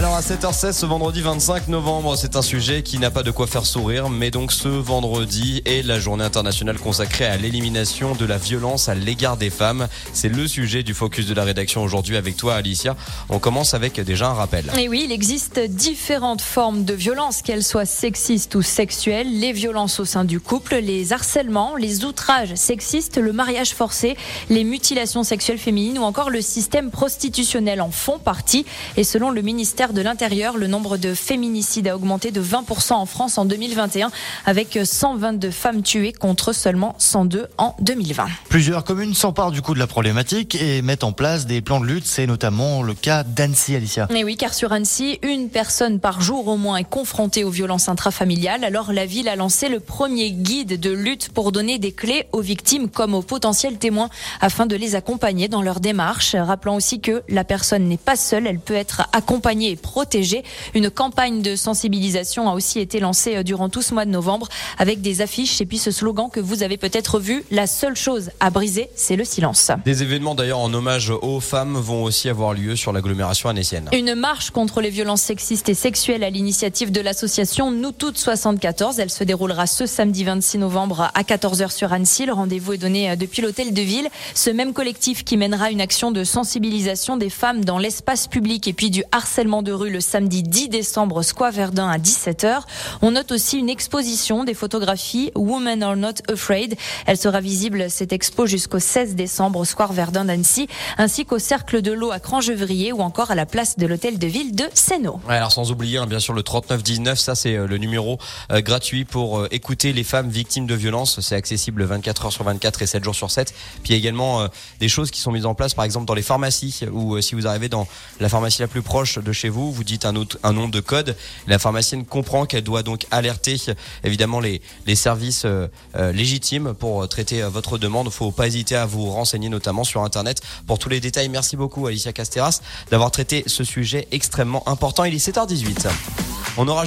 Alors à 7h16 ce vendredi 25 novembre, c'est un sujet qui n'a pas de quoi faire sourire, mais donc ce vendredi est la journée internationale consacrée à l'élimination de la violence à l'égard des femmes. C'est le sujet du focus de la rédaction aujourd'hui avec toi Alicia. On commence avec déjà un rappel. Et oui, il existe différentes formes de violence, qu'elles soient sexistes ou sexuelles, les violences au sein du couple, les harcèlements, les outrages sexistes, le mariage forcé, les mutilations sexuelles féminines ou encore le système prostitutionnel en font partie. Et selon le ministère de l'Intérieur, le nombre de féminicides a augmenté de 20% en France en 2021, avec 122 femmes tuées contre seulement 102 en 2020. Plusieurs communes s'emparent du coup de la problématique et mettent en place des plans de lutte. C'est notamment le cas d'Annecy, Alicia. Et oui, car sur Annecy, une personne par jour au moins est confrontée aux violences intrafamiliales. Alors la ville a lancé le premier guide de lutte pour donner des clés aux victimes comme aux potentiels témoins afin de les accompagner dans leur démarche. Rappelant aussi que la personne n'est pas seule, elle peut être accompagnée et Une campagne de sensibilisation a aussi été lancée euh, durant tout ce mois de novembre avec des affiches et puis ce slogan que vous avez peut-être vu, la seule chose à briser, c'est le silence. Des événements d'ailleurs en hommage aux femmes vont aussi avoir lieu sur l'agglomération annécienne. Une marche contre les violences sexistes et sexuelles à l'initiative de l'association Nous Toutes 74. Elle se déroulera ce samedi 26 novembre à 14h sur Annecy. Le rendez-vous est donné euh, depuis l'hôtel de ville. Ce même collectif qui mènera une action de sensibilisation des femmes dans l'espace public et puis du harcèlement de rue le samedi 10 décembre, Square Verdun à 17h. On note aussi une exposition des photographies Women Are Not Afraid. Elle sera visible, cette expo, jusqu'au 16 décembre, Square Verdun d'Annecy, ainsi qu'au Cercle de l'eau à Crangevrier ou encore à la place de l'hôtel de ville de Sénaux. alors sans oublier, hein, bien sûr, le 3919, ça c'est euh, le numéro euh, gratuit pour euh, écouter les femmes victimes de violences. C'est accessible 24 heures sur 24 et 7 jours sur 7. Puis il y a également des choses qui sont mises en place, par exemple dans les pharmacies, ou si vous arrivez dans la pharmacie la plus proche de chez vous, vous dites un, autre, nom de code. La pharmacienne comprend qu'elle doit donc alerter évidemment les, services euh, euh, légitimes pour traiter euh, votre demande. Il faut pas hésiter à vous renseigner notamment sur Internet pour tous les détails. Merci beaucoup Alicia Casteras d'avoir traité ce sujet extrêmement important. Il est 7h18. On aura